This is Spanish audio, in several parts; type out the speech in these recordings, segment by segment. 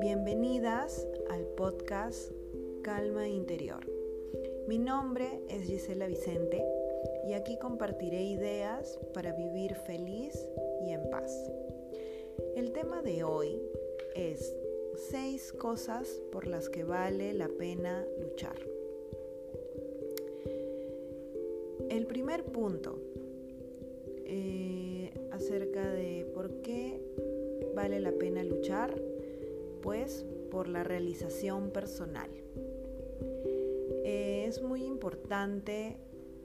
Bienvenidas al podcast Calma Interior. Mi nombre es Gisela Vicente y aquí compartiré ideas para vivir feliz y en paz. El tema de hoy es seis cosas por las que vale la pena luchar. El primer punto eh, acerca de por qué vale la pena luchar, pues por la realización personal. Eh, es muy importante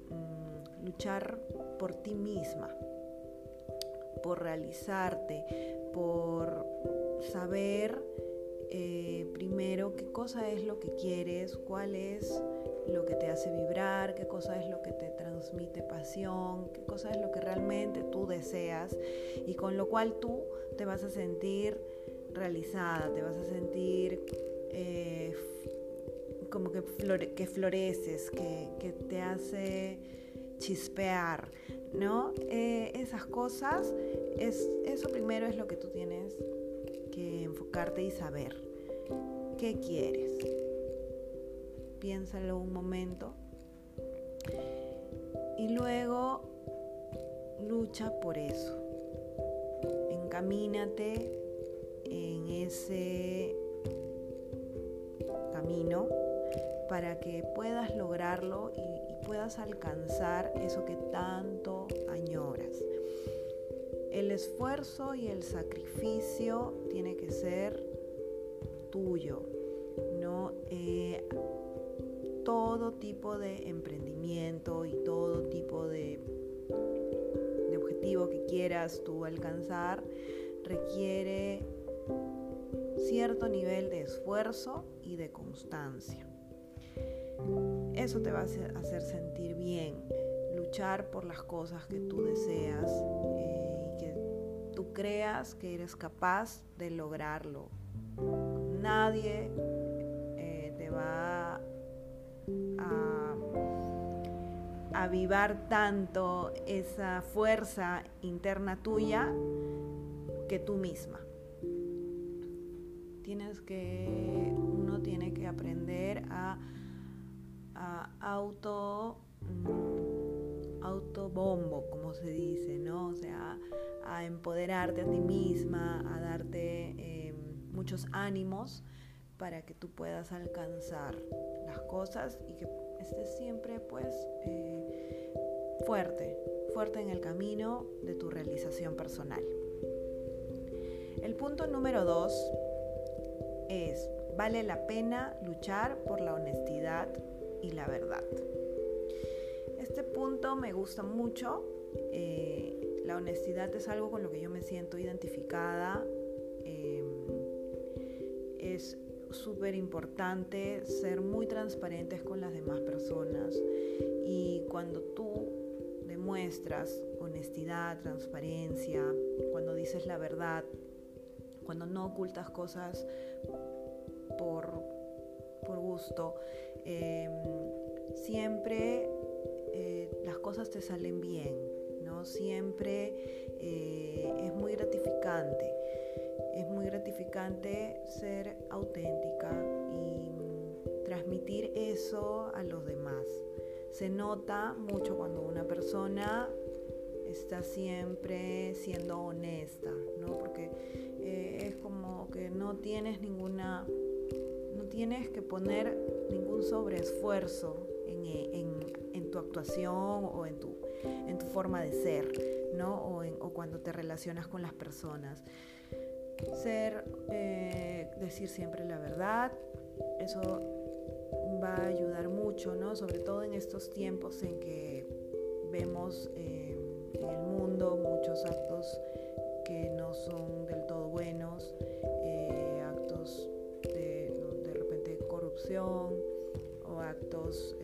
mm, luchar por ti misma, por realizarte, por saber eh, primero qué cosa es lo que quieres, cuál es lo que te hace vibrar, qué cosa es lo que te transmite pasión, qué cosa es lo que realmente tú deseas y con lo cual tú te vas a sentir realizada, te vas a sentir eh, como que, que floreces, que, te hace chispear, ¿no? Eh, esas cosas, es, eso primero es lo que tú tienes que enfocarte y saber. ¿Qué quieres? Piénsalo un momento. Y luego lucha por eso. Encamínate en ese camino para que puedas lograrlo y, puedas alcanzar eso que tanto añoras. El esfuerzo y el sacrificio tiene que ser tuyo, ¿no? Eh, todo tipo de emprendimiento y todo tipo de, de objetivo que quieras tú alcanzar requiere cierto nivel de esfuerzo y de constancia. Eso te va a hacer sentir bien, luchar por las cosas que tú deseas eh, y que tú creas que eres capaz de lograrlo. Nadie eh, te va a avivar tanto esa fuerza interna tuya que tú misma tienes que, uno tiene que aprender a, auto, mm, autobombo, como se dice, ¿no? O sea, a empoderarte a ti misma, a darte em, muchos ánimos para que tú puedas alcanzar las cosas y que estés siempre pues eh, fuerte, fuerte en el camino de tu realización personal. El punto número dos es, vale la pena luchar por la honestidad y la verdad. Este punto me gusta mucho. Eh, la honestidad es algo con lo que yo me siento identificada. Em, es súper importante ser muy transparentes con las demás personas y cuando tú demuestras honestidad, transparencia, cuando dices la verdad, cuando no ocultas cosas por, por gusto, em, siempre eh, las cosas te salen bien, ¿no? Siempre eh, es muy gratificante, es muy gratificante ser auténtica y transmitir eso a los demás. Se nota mucho cuando una persona está siempre siendo honesta, ¿no? Porque eh, es como que no tienes ninguna, no tienes que poner ningún sobreesfuerzo en, en, tu actuación o en tu, forma de ser, ¿no? O cuando te relacionas con las personas. Ser, eh, decir siempre la verdad, eso va a ayudar mucho, ¿no? Sobre todo en estos tiempos en que vemos eh, en el mundo muchos actos que no son del todo buenos, eh, actos de, de repente corrupción o actos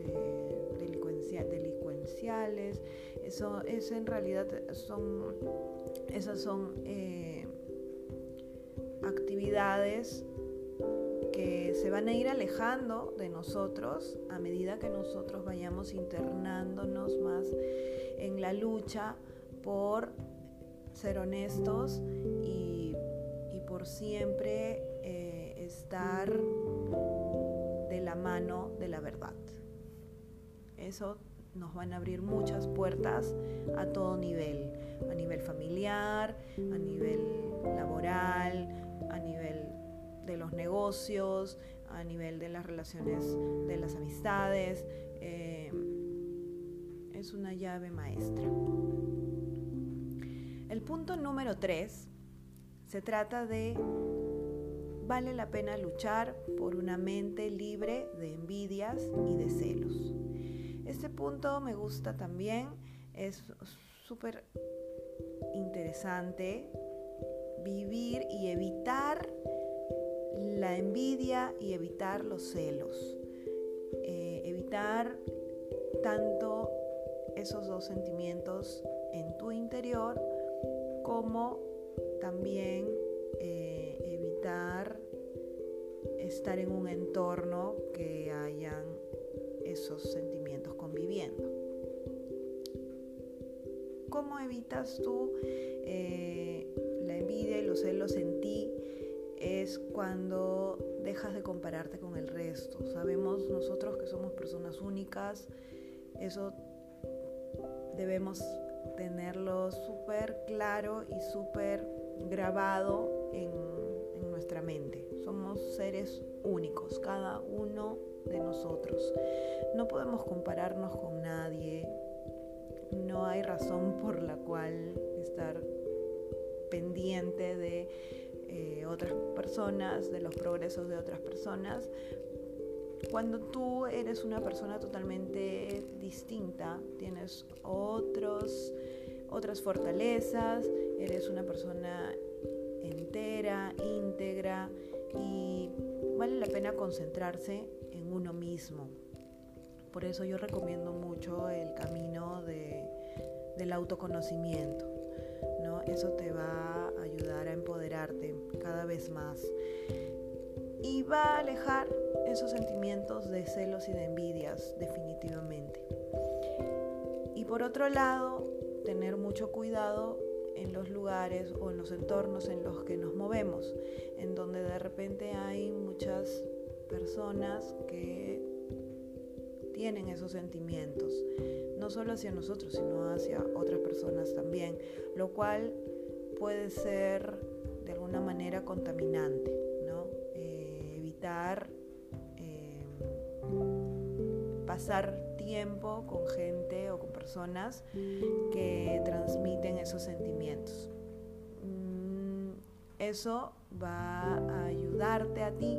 delincuenciales. Eso, eso en realidad son, esas son eh, actividades que se van a ir alejando de nosotros a medida que nosotros vayamos internándonos más en la lucha por ser honestos y, por siempre eh, estar de la mano de la verdad. Eso nos van a abrir muchas puertas a todo nivel, a nivel familiar, a nivel laboral, a nivel de los negocios, a nivel de las relaciones, de las amistades. Eh, es una llave maestra. El punto número tres se trata de vale la pena luchar por una mente libre de envidias y de celos. Este punto me gusta también, es súper interesante vivir y evitar la envidia y evitar los celos. Eh, evitar tanto esos dos sentimientos en tu interior como también eh, evitar estar en un entorno que hayan esos sentimientos conviviendo. ¿Cómo evitas tú eh, la envidia y los celos en ti? Es cuando dejas de compararte con el resto. Sabemos nosotros que somos personas únicas, eso debemos tenerlo súper claro y súper grabado en, en nuestra mente. Somos seres únicos, cada uno de nosotros. No podemos compararnos con nadie. No hay razón por la cual estar pendiente de eh, otras personas, de los progresos de otras personas. Cuando tú eres una persona totalmente distinta, tienes otros, otras fortalezas, eres una persona entera, íntegra y vale la pena concentrarse en uno mismo. Por eso yo recomiendo mucho el camino del autoconocimiento. Eso te va a ayudar a empoderarte cada vez más. Y va a alejar esos sentimientos de celos y de envidias definitivamente. Y por otro lado, tener mucho cuidado en los lugares o en los entornos en los que nos movemos, en donde de repente hay muchas personas que tienen esos sentimientos, no solo hacia nosotros, sino hacia otras personas también, lo cual puede ser de alguna manera contaminante, ¿no? Eh, evitar eh, pasar tiempo con gente o con personas que transmiten esos sentimientos. Mm, eso va a ayudarte a ti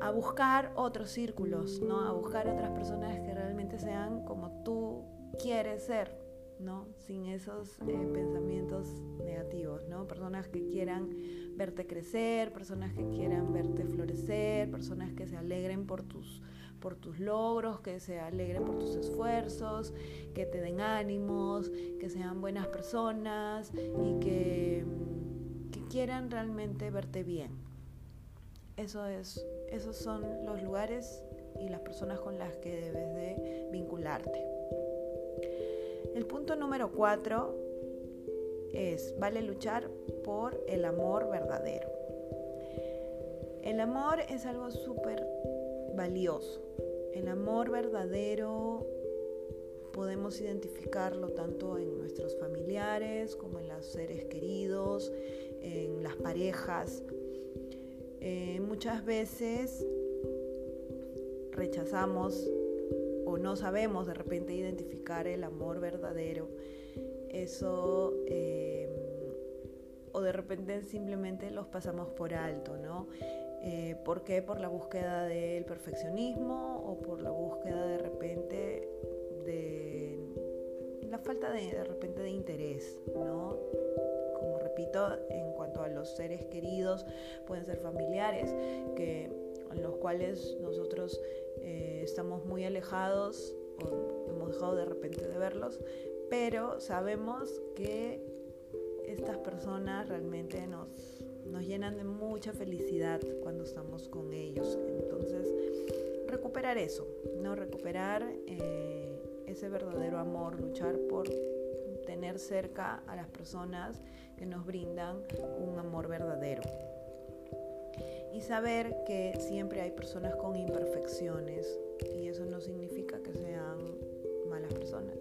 a buscar otros círculos, ¿no? A buscar otras personas que realmente sean como tú quieres ser, ¿no? Sin esos eh, pensamientos negativos, ¿no? Personas que quieran verte crecer, personas que quieran verte florecer, personas que se alegren por tus por tus logros, que se alegren por tus esfuerzos, que te den ánimos, que sean buenas personas y que, que quieran realmente verte bien. Eso es esos son los lugares y las personas con las que debes de vincularte. El punto número cuatro es, vale luchar por el amor verdadero. El amor es algo súper valioso. El amor verdadero podemos identificarlo tanto en nuestros familiares como en los seres queridos, en las parejas, eh, muchas veces rechazamos o no sabemos de repente identificar el amor verdadero. Eso eh, o de repente simplemente los pasamos por alto, ¿no? Eh, ¿Por qué? Por la búsqueda del perfeccionismo o por la búsqueda de repente de la falta de, de repente de interés, ¿no? Como repito, en los seres queridos, pueden ser familiares, que, los cuales nosotros eh, estamos muy alejados o hemos dejado de repente de verlos, pero sabemos que estas personas realmente nos, nos llenan de mucha felicidad cuando estamos con ellos. Entonces, recuperar eso, ¿no? Recuperar eh, ese verdadero amor, luchar por tener cerca a las personas que nos brindan un amor verdadero. Y saber que siempre hay personas con imperfecciones y eso no significa que sean malas personas,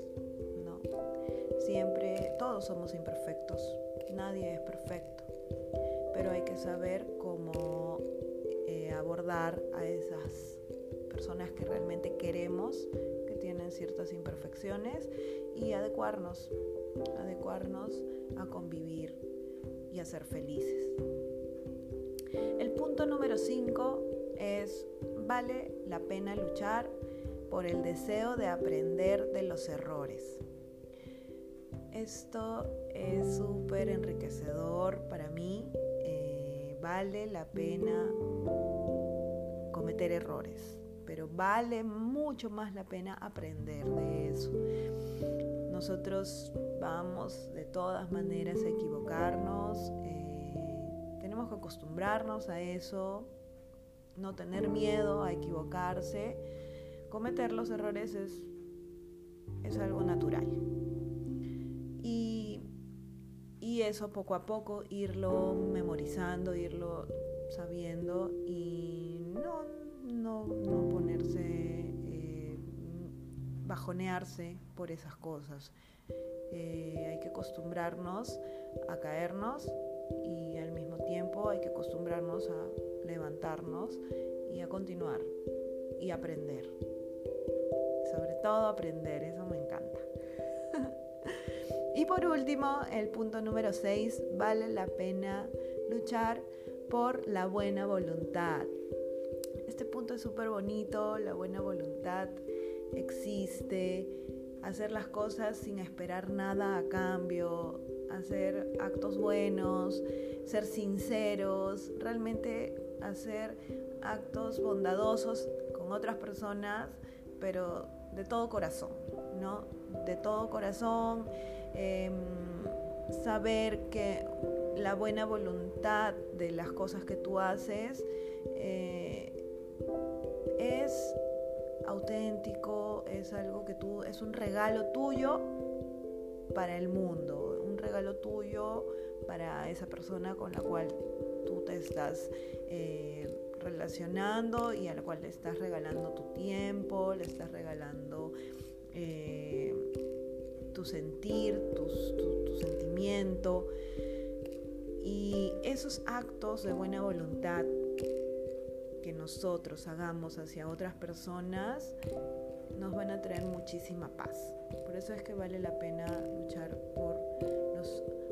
no. Siempre todos somos imperfectos, nadie es perfecto, pero hay que saber cómo eh, abordar a esas personas que realmente queremos, que tienen ciertas imperfecciones y adecuarnos, adecuarnos a convivir y a ser felices. El punto número 5 es, vale la pena luchar por el deseo de aprender de los errores. Esto es súper enriquecedor para mí. Eh, vale la pena cometer errores, pero vale mucho más la pena aprender de eso. Nosotros vamos de todas maneras a equivocarnos. Eh, tenemos que acostumbrarnos a eso, no tener miedo a equivocarse. Cometer los errores es, es algo natural. Y, y, eso poco a poco, irlo memorizando, irlo sabiendo y no, no, no ponerse, eh, bajonearse por esas cosas. Eh, hay que acostumbrarnos a caernos y al mismo tiempo hay que acostumbrarnos a levantarnos y a continuar y aprender. Sobre todo aprender, eso me encanta. y por último, el punto número 6, vale la pena luchar por la buena voluntad. Este punto es súper bonito, la buena voluntad existe, hacer las cosas sin esperar nada a cambio, hacer actos buenos, ser sinceros, realmente hacer actos bondadosos con otras personas, pero de todo corazón, ¿no? De todo corazón, em, saber que la buena voluntad de las cosas que tú haces eh, es auténtico, algo que tú, es un regalo tuyo para el mundo, regalo tuyo para esa persona con la cual tú te estás eh, relacionando y a la cual le estás regalando tu tiempo, le estás regalando eh, tu sentir, tu, tu sentimiento. Y esos actos de buena voluntad que nosotros hagamos hacia otras personas nos van a traer muchísima paz. Por eso es que vale la pena luchar por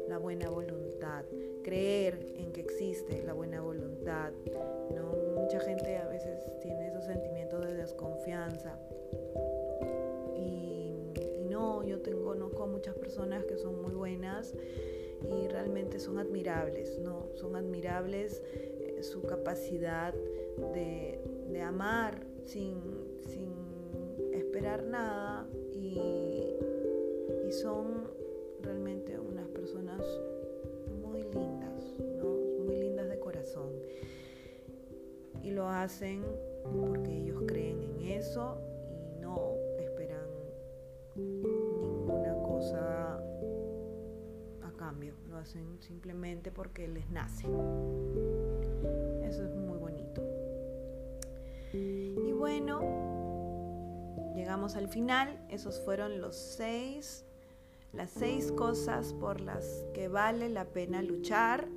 la buena voluntad, creer en que existe la buena voluntad. ¿no? Mucha gente a veces tiene esos sentimientos de desconfianza. Y, no, yo tengo, conozco a muchas personas que son muy buenas y realmente son admirables, ¿no? Son admirables eh, su capacidad de, amar sin, sin esperar nada y, y son realmente unas personas muy lindas, muy lindas de corazón. Y lo hacen porque ellos creen en eso y no esperan ninguna cosa a cambio. Lo hacen simplemente porque les nace. Eso es muy bonito. Y bueno, llegamos al final. Esos fueron los seis las seis cosas por las que vale la pena luchar.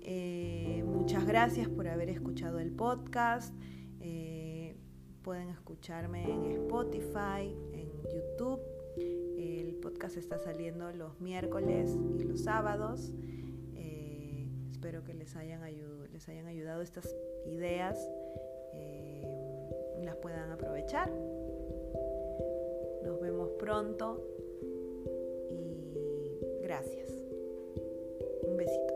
Eh, muchas gracias por haber escuchado el podcast. Eh, pueden escucharme en Spotify, en YouTube. El podcast está saliendo los miércoles y los sábados. Eh, espero que les hayan, les hayan ayudado estas ideas las puedan aprovechar. Nos vemos pronto y gracias. Un besito.